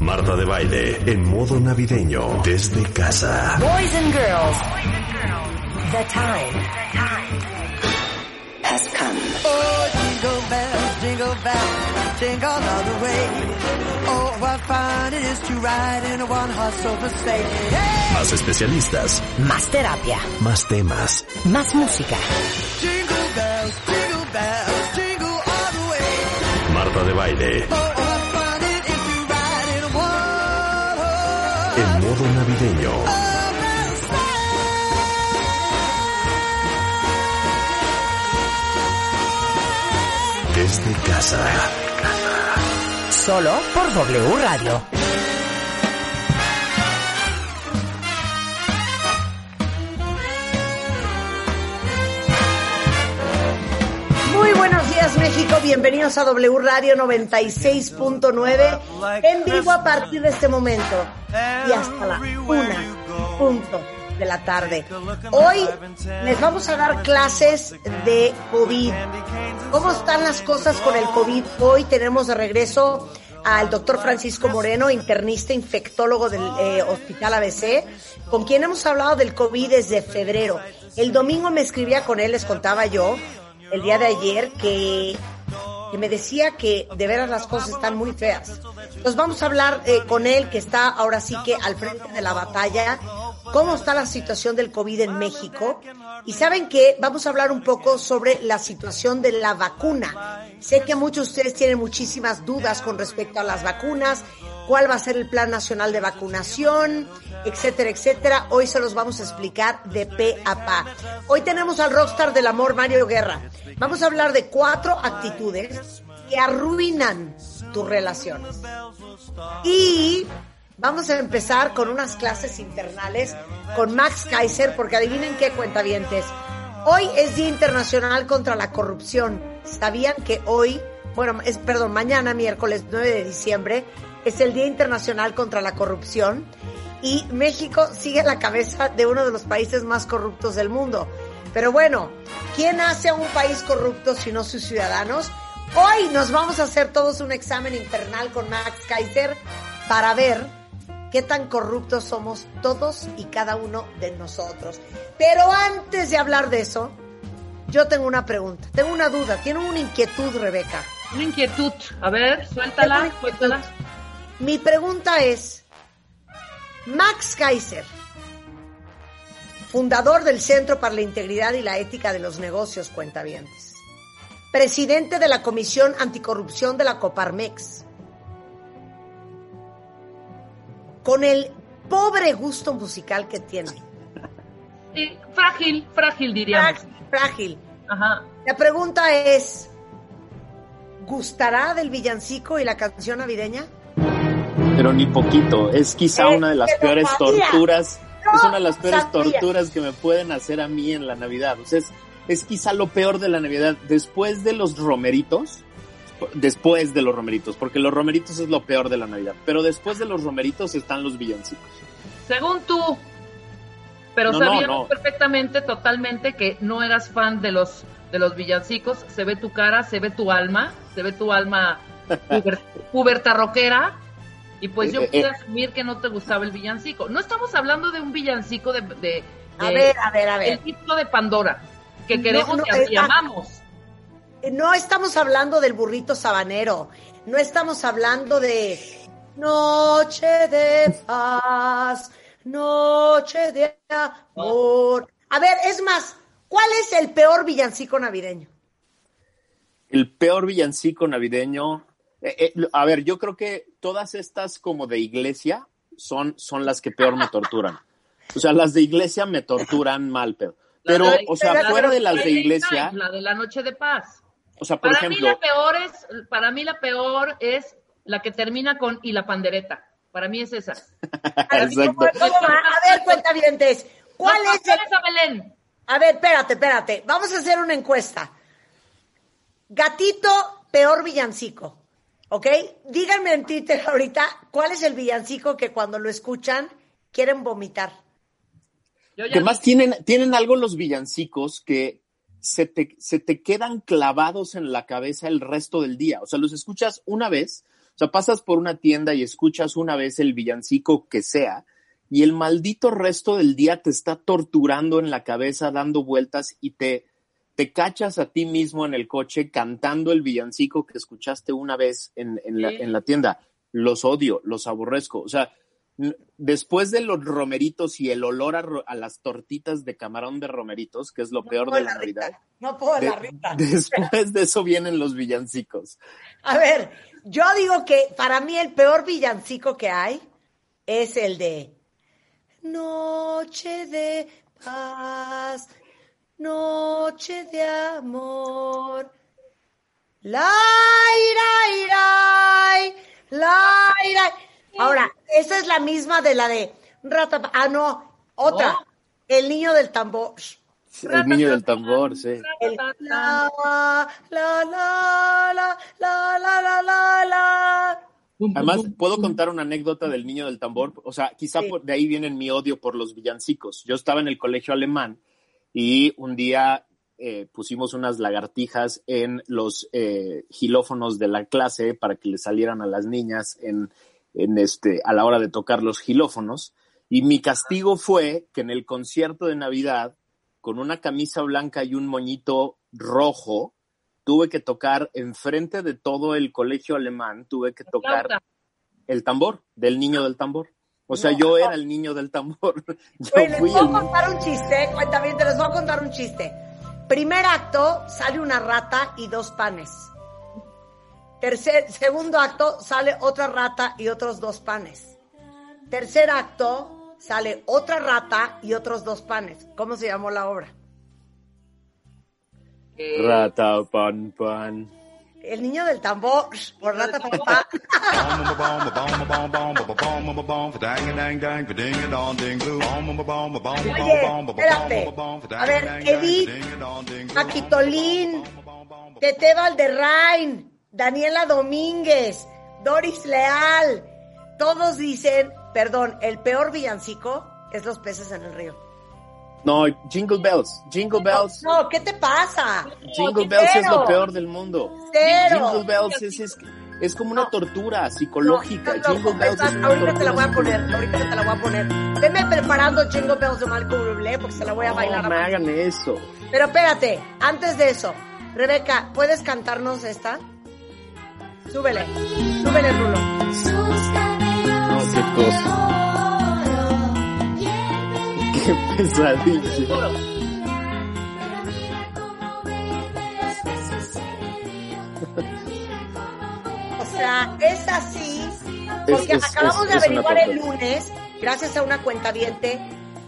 Marta de baile en modo navideño desde casa. Boys and girls, the time has come. Oh, jingle bells, jingle bells, jingle all the way. Oh, what fun it is to ride in a one-horse open sleigh. Hey! Más especialistas, Más terapia, más temas. más música. Jingle bells, jingle bells, jingle all the way. Marta de baile Oh, modo navideño desde casa. Solo por W Radio. México, bienvenidos a W Radio 96.9 en vivo a partir de este momento y hasta la una punto de la tarde. Hoy les vamos a dar clases de COVID. ¿Cómo están las cosas con el COVID? Hoy tenemos de regreso al doctor Francisco Moreno, internista, infectólogo del eh, Hospital ABC, con quien hemos hablado del COVID desde febrero. El domingo me escribía con él, les contaba yo, el día de ayer, que, me decía que de veras las cosas están muy feas. Entonces vamos a hablar eh, con él, que está ahora sí que al frente de la batalla, cómo está la situación del COVID en México. Y saben que vamos a hablar un poco sobre la situación de la vacuna. Sé que muchos de ustedes tienen muchísimas dudas con respecto a las vacunas, cuál va a ser el plan nacional de vacunación, etcétera, etcétera. Hoy se los vamos a explicar de pe a pa. Hoy tenemos al rockstar del amor, Mario Guerra. Vamos a hablar de cuatro actitudes que arruinan tus relaciones. Y vamos a empezar con unas clases internales con Max Kaiser, porque adivinen qué cuentavientes. Hoy es Día Internacional contra la Corrupción. ¿Sabían que hoy, bueno, es, perdón, mañana, miércoles 9 de diciembre, es el Día Internacional contra la Corrupción? Y México sigue a la cabeza de uno de los países más corruptos del mundo. Pero bueno, ¿quién hace a un país corrupto si no sus ciudadanos? Hoy nos vamos a hacer todos un examen internal con Max Kaiser para ver qué tan corruptos somos todos y cada uno de nosotros. Pero antes de hablar de eso, yo tengo una pregunta, tengo una duda, tiene una inquietud, Rebeca. Una inquietud. A ver, suéltala, Tengo suéltala. Mi pregunta es, Max Kaiser, fundador del Centro para la Integridad y la Ética de los Negocios Cuentavientes, presidente de la Comisión Anticorrupción de la Coparmex, con el pobre gusto musical que tiene, Sí, frágil, frágil diríamos. frágil, frágil. Ajá. La pregunta es, ¿gustará del villancico y la canción navideña? Pero ni poquito. Es quizá una de las peores sabía. torturas. No, es una de las peores sabía. torturas que me pueden hacer a mí en la Navidad. O sea, es, es quizá lo peor de la Navidad. Después de los romeritos, después de los romeritos, porque los romeritos es lo peor de la Navidad. Pero después de los romeritos están los villancicos. Según tú. Pero No, sabíamos no. perfectamente, totalmente, que no eras fan de los de los villancicos. Se ve tu cara, se ve tu alma, se ve tu alma puber, puberta rockera. Y pues yo Eh, pude eh. asumir que no te gustaba el villancico. No estamos hablando de un villancico de, de, A de- ver, a ver, a ver. el disco de Pandora, que queremos no, y así eh, llamamos. No estamos hablando del burrito sabanero, no estamos hablando de noche de paz, noche de amor. A ver, es más, ¿cuál es el peor villancico navideño? El peor villancico navideño. eh, eh, a ver, yo creo que todas estas como de iglesia son, son las que peor me torturan. O sea, las de iglesia me torturan mal, pero. Pero, o sea, fuera de las de iglesia, la de la noche de paz. O sea, por para mí la peor es, para mí la peor es la que termina con y la pandereta. Para mí es esa. A ver, cuentavientes, ¿cuál Los es el... a Belén. A ver, espérate, espérate, vamos a hacer una encuesta. Gatito, peor villancico, ¿ok? Díganme en Twitter ahorita cuál es el villancico que cuando lo escuchan quieren vomitar. Que más tienen, tienen algo los villancicos que se te, se te quedan clavados en la cabeza el resto del día. O sea, los escuchas una vez. O sea, pasas por una tienda y escuchas una vez el villancico que sea y el maldito resto del día te está torturando en la cabeza, dando vueltas y te, te cachas a ti mismo en el coche cantando el villancico que escuchaste una vez en, en, la, en la tienda. Los odio, los aborrezco. O sea, después de los romeritos y el olor a, ro- a las tortitas de camarón de romeritos, que es lo peor de la Navidad, No puedo de- la rita. después de eso vienen los villancicos. A ver, yo digo que para mí el peor villancico que hay es el de Noche de paz, noche de amor. La ira, ira, la ira. Ahora, esa es la misma de la de Rata. Ah, no, otra. El niño del tambor. El niño del tambor, sí. El, la, la, la, la Además, puedo contar una anécdota del niño del tambor. O sea, quizá por, de ahí viene mi odio por los villancicos. Yo estaba en el colegio alemán y un día eh, pusimos unas lagartijas en los eh, gilófonos de la clase para que le salieran a las niñas en en este, a la hora de tocar los gilófonos. Y mi castigo fue que en el concierto de Navidad, con una camisa blanca y un moñito rojo, tuve que tocar enfrente de todo el colegio alemán, tuve que tocar el tambor, del niño del tambor. O sea, No. yo era el niño del tambor. Yo les voy a contar un chiste, cuéntame, te les voy a contar un chiste. Primer acto, sale una rata y dos panes. Tercer, segundo acto, sale otra rata y otros dos panes. Tercer acto, sale otra rata y otros dos panes. ¿Cómo se llamó la obra? Eh, Rata, pan, pan. El niño del tambor, por rata papá. Oye, espérate. A ver, Edith, Maquitolín, Tete Valderrain, Daniela Domínguez, Doris Leal, todos dicen, perdón, el peor villancico es los peces en el río. No, Jingle Bells. Jingle Bells. No, ¿qué te pasa? Jingle Bells es Cero. lo peor del mundo. Cero. Jingle Bells es, es, es como una No. tortura psicológica. No, no, Jingle no, Bells es es una ahorita te la voy a poner, ahorita te la voy a poner. Veme preparando Jingle Bells de Malcolm Bublé porque se la voy a bailar. No me hagan eso. Pero espérate, antes de eso, Rebeca, ¿puedes cantarnos esta? Súbele, súbele, Rulo. No, qué cosa. Qué pesadilla. O sea, es así, porque Es- es- acabamos es- de averiguar el lunes, gracias a una cuentaviente,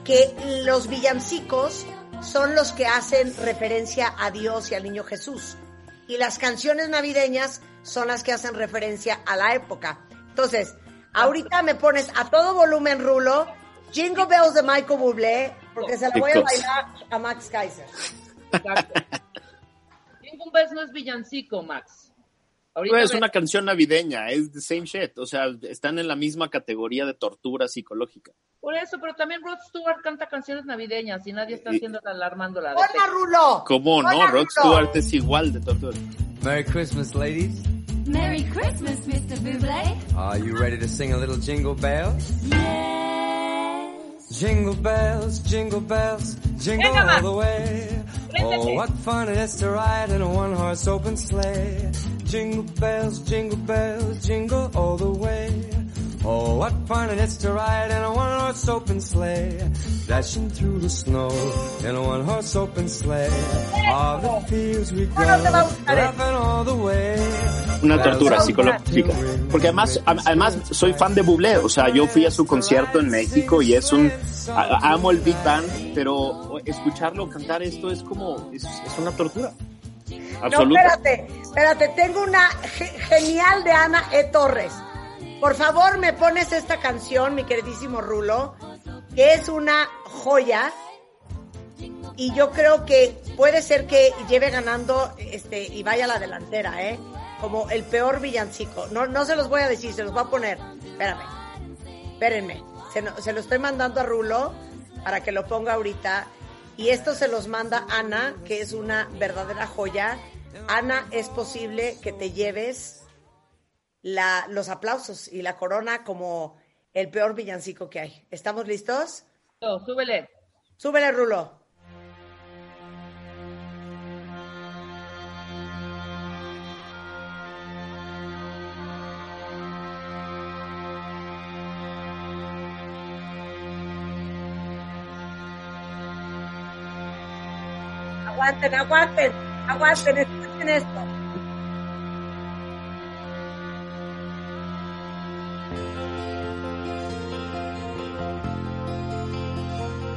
que los villancicos son los que hacen referencia a Dios y al niño Jesús. Y las canciones navideñas son las que hacen referencia a la época. Entonces, ahorita me pones a todo volumen, Rulo, Jingle Bells de Michael Bublé, porque se la voy a bailar a Max Kaiser. Exacto. Jingle Bells no es villancico, Max. Ahorita No, es ve- una canción navideña, es the same shit. O sea, están en la misma categoría de tortura psicológica. Por eso, pero también Rod Stewart canta canciones navideñas y nadie está haciendo la alarmando la de ¡Hola, Rulo! ¿Cómo no? Hola, Rod Rulo. Stewart es igual de tortura. Merry Christmas, ladies. Merry Christmas, Mr. Bublé. Are you ready to sing a little jingle bells? Yes. Jingle bells, jingle bells, jingle Venga, all the way. Oh, what fun it is to ride in a one-horse open sleigh. Jingle bells, jingle bells, jingle all the way. Oh, what fun it is to ride in a one-horse open sleigh. Dashing through the snow in a one-horse open sleigh. All the fields we go, No, no laughing all the way. Una tortura psicológica. Porque además, además soy fan de Bublé. O sea, yo fui a su concierto en México y es un... amo el Big Band, pero escucharlo cantar esto es como... es, es una tortura. No, Absoluta. espérate, espérate, tengo una ge- genial de Ana E. Torres. Por favor, me pones esta canción, mi queridísimo Rulo, que es una joya. Y yo creo que puede ser que lleve ganando este y vaya a la delantera, ¿eh? Como el peor villancico. No, no se los voy a decir, se los voy a poner. Espérame, espérenme. Se, se estoy mandando a Rulo para que lo ponga ahorita. Y esto se los manda Ana, que es una verdadera joya. Ana, es posible que te lleves la, los aplausos y la corona como el peor villancico que hay. ¿Estamos listos? No, súbele. Súbele, Rulo. Aguanten, aguanten, aguanten, escuchen esto.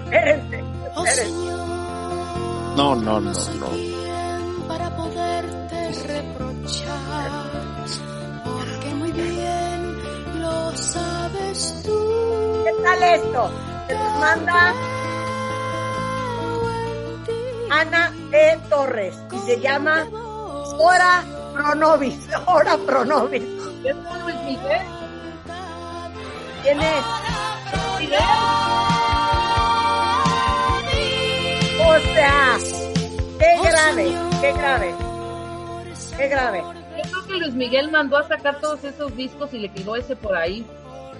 Espérense, espérense. No, no, no, no. para poderte reprochar, porque muy bien lo sabes tú. ¿Qué tal esto? Se nos manda Ana E. Torres y se llama Hora Pronovis. Hora Pronovis. ¿Es Luis Miguel? ¿Quién es? O sea, qué grave, qué grave, qué grave. Yo creo que Luis Miguel mandó a sacar todos esos discos y le quedó ese por ahí.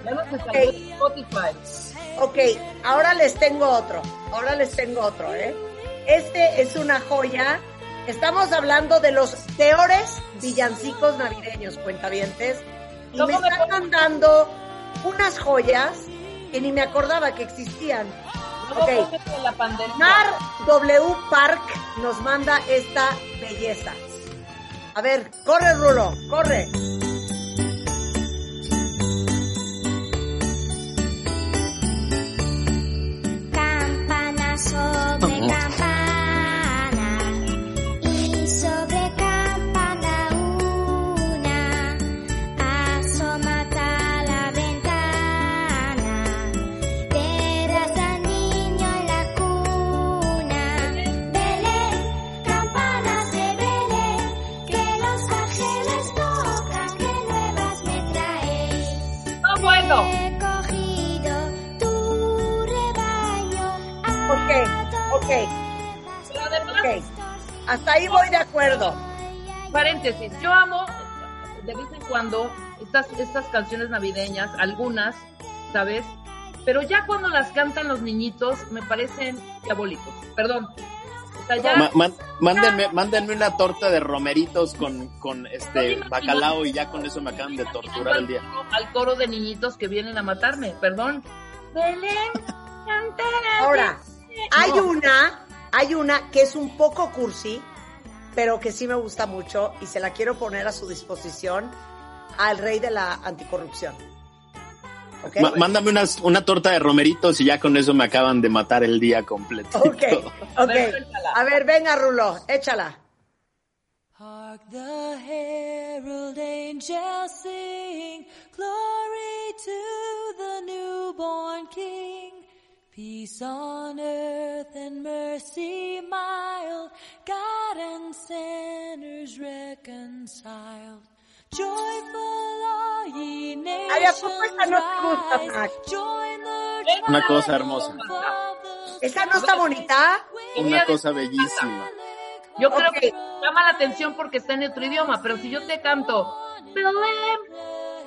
Ya no se salió de Spotify. Ok, ahora les tengo otro, ahora les tengo otro, ¿eh? Este es una joya. Estamos hablando de los peores villancicos navideños, cuentavientes. Y me ¿Cómo me están mandando unas joyas que ni me acordaba que existían. Luego Ok. póngase la pandereta. Mar W Park nos manda esta belleza. A ver, corre Rulo, corre. Hasta ahí voy de acuerdo. paréntesis, yo amo de vez en cuando estas, estas canciones navideñas, algunas, ¿sabes? Pero ya cuando las cantan los niñitos me parecen diabólicos. Perdón. O sea, ya Ma- man- mándenme, mándenme una torta de romeritos con, con este No, bacalao y ya con eso me acaban de torturar el día. al coro de niñitos que vienen a matarme, perdón. Belén. Ahora, hay No. una, hay una que es un poco cursi, pero que sí me gusta mucho y se la quiero poner a su disposición al rey de la anticorrupción. ¿Ok? Ma- mándame unas- una torta de romeritos y ya con eso me acaban de matar el día completo. Ok, A ok. A ver, venga, Rulo, échala. Hark the herald angels sing, glory to the newborn King. Peace on earth and mercy mild, God and sinners reconciled. Joyful all ye Ay, ¿a poco nations rise, join the Una cosa triumph hermosa. of the ¿Esa no está bonita? Una cosa bellísima. Yo creo Ok. que llama la atención porque está en otro idioma, pero si yo te canto Belém,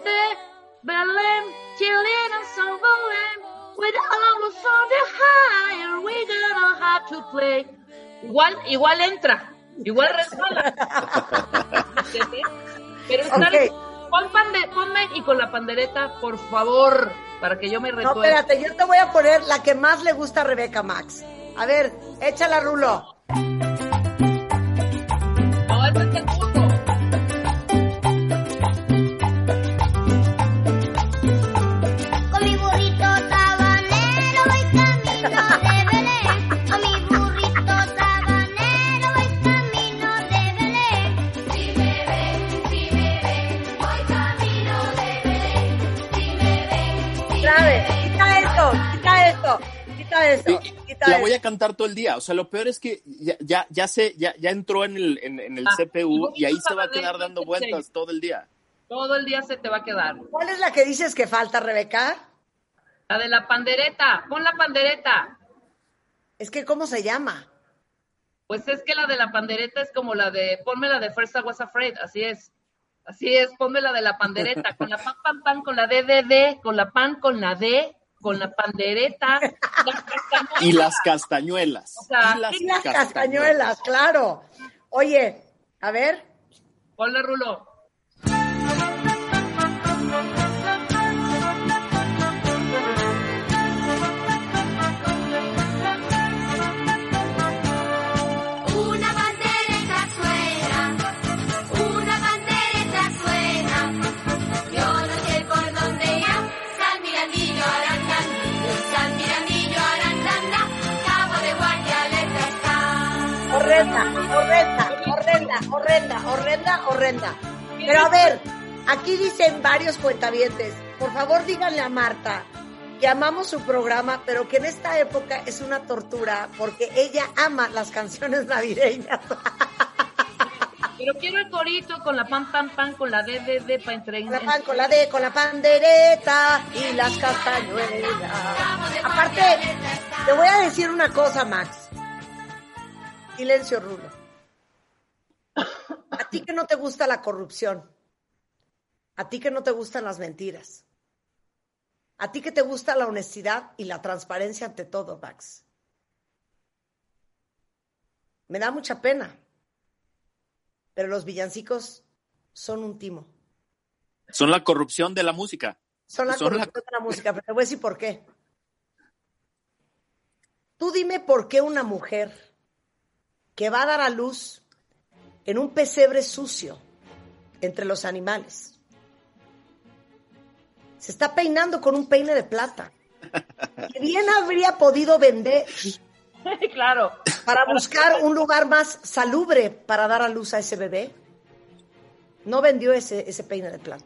de Belém, children of so Belém, Igual, igual entra, igual resbala. Pero está Ok. pon pande- ponme y con la pandereta, por favor, para que yo me No, recuerde. espérate, yo te voy a poner la que más le gusta a Rebeca Max. A ver, échala, Rulo. No, ese es La voy a cantar todo el día. O sea, lo peor es que ya, ya, ya se, ya, ya entró en el, en, en el Ah, CPU y ahí se va a quedar dando vueltas todo el día. Todo el día se te va a quedar. ¿Cuál es la que dices que falta, Rebeca? La de la pandereta, pon la pandereta. Es que, ¿cómo se llama? Pues es que la de la pandereta es como la de, ponme la de First I Was Afraid, así es. Así es, ponme la de la pandereta, con la pan, pan, pan, con la DDD, con la pan, con la D, con la pandereta, las castañuelas. Y las castañuelas. O sea, y las, Y las castañuelas, claro. Oye, a ver, Ponle rulo. Horrenda, horrenda, horrenda. Pero a ver, aquí dicen varios cuentavientes, por favor díganle a Marta que amamos su programa, pero que en esta época es una tortura porque ella ama las canciones navideñas. Pero quiero el corito con la pan, pan, pan, con la DDD para entre... Con la pan, con la D, con la pandereta y las castañuelas. Aparte, te voy a decir una cosa, Max. Silencio, Rulo. A ti que no te gusta la corrupción. A ti que no te gustan las mentiras. A ti que te gusta la honestidad y la transparencia ante todo, Max. Me da mucha pena. Pero los villancicos son un timo. Son la corrupción de la música. Son la Son la- corrupción de la música, pero te voy a decir por qué. Tú dime por qué una mujer que va a dar a luz en un pesebre sucio entre los animales se está peinando con un peine de plata. Que bien habría podido vender claro. para buscar un lugar más salubre para dar a luz a ese bebé. No vendió ese, ese peine de plata.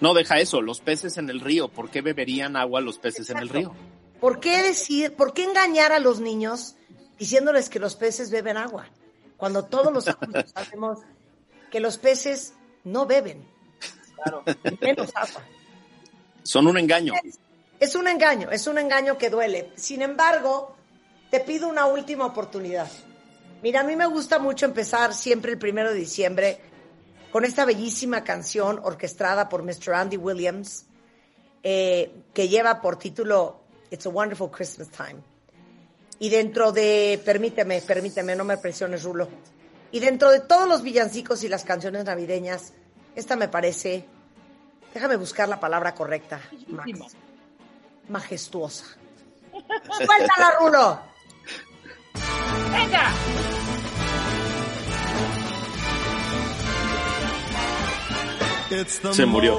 No, deja eso, los peces en el río. ¿Por qué beberían agua los peces en el río? ¿Por qué decir, por qué engañar a los niños diciéndoles que los peces beben agua? Cuando todos los adultos sabemos que los peces no beben. Claro, menos agua. Son un engaño. Es un engaño, es un engaño que duele. Sin embargo, te pido una última oportunidad. Mira, a mí me gusta mucho empezar siempre el primero de diciembre con esta bellísima canción orquestada por Mr. Andy Williams, eh, que lleva por título It's a Wonderful Christmas Time. Y dentro de, permíteme, permíteme, no me presiones, Rulo. Y dentro de todos los villancicos y las canciones navideñas, esta me parece, déjame buscar la palabra correcta, Max. Majestuosa. Suéltala, Rulo. ¡Venga! Se murió.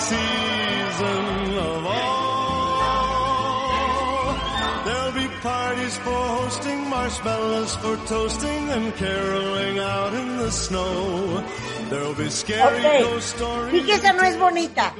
season of all. There'll be parties for hosting, marshmallows for toasting, and caroling out in the snow. There'll be scary Ok. ghost stories. Y que esa no es bonita.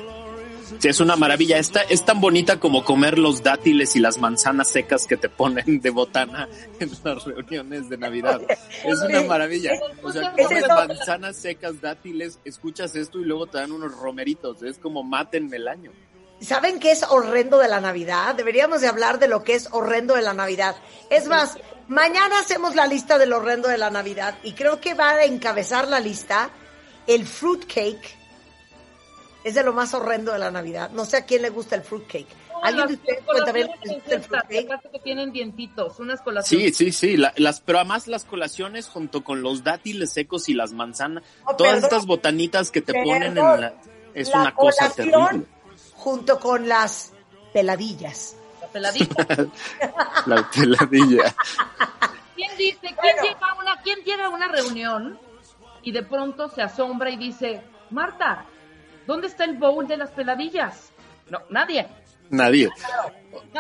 Sí, es una maravilla. Está, es tan bonita como comer los dátiles y las manzanas secas que te ponen de botana en las reuniones de Navidad. Es una maravilla. O sea, Es comes manzanas secas, dátiles, escuchas esto y luego te dan unos romeritos. Es como mátenme el año. ¿Saben qué es horrendo de la Navidad? Deberíamos de hablar de lo que es horrendo de la Navidad. Es más, mañana hacemos la lista del horrendo de la Navidad y creo que va a encabezar la lista el fruitcake. Es de lo más horrendo de la Navidad. No sé a quién le gusta el fruitcake. ¿Alguien de ustedes cuenta bien les gusta el fruitcake? Que tienen dientitos, unas colaciones. Sí, sí, sí. la- las, pero además las colaciones junto con los dátiles secos y las manzanas, Oh, todas perdón. estas botanitas que te ponen en la... Es La una cosa colación terrible. junto con las peladillas. La peladita. La peladilla. ¿Quién dice, quién, Bueno. llega a una, quién llega a una reunión y de pronto se asombra y dice, Marta, ¿dónde está el bowl de las peladillas? No, nadie. Nadie.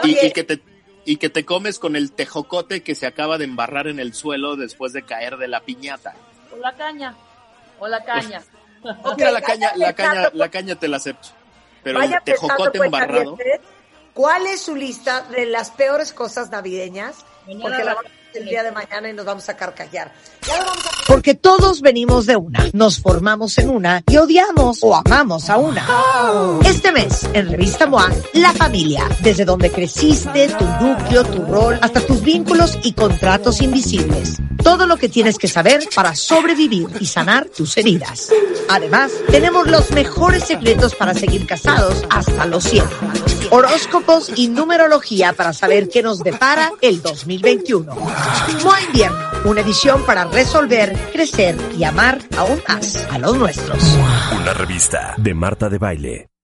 Y, que te, y que te comes con el tejocote que se acaba de embarrar en el suelo después de caer de la piñata. O la caña. O la caña. Ok, Mira, la caña, la caña, pensando- la caña te la acepto. Pero el tejocote pensando, embarrado. cuentavientes, ¿Cuál es su lista de las peores cosas navideñas? Mañana Porque la el día de mañana y nos vamos a carcajear. Porque todos venimos de una, nos formamos en una y odiamos o amamos a una. Este mes, en Revista MOA, La Familia, desde donde creciste, tu núcleo, tu rol, hasta tus vínculos y contratos invisibles. Todo lo que tienes que saber para sobrevivir y sanar tus heridas. Además, tenemos los mejores secretos para seguir casados hasta los 100. Horóscopos y numerología para saber qué nos depara el 2021. MOA Invierno, una edición para resolver, crecer y amar aún más a los nuestros. Una revista de Marta de Baile.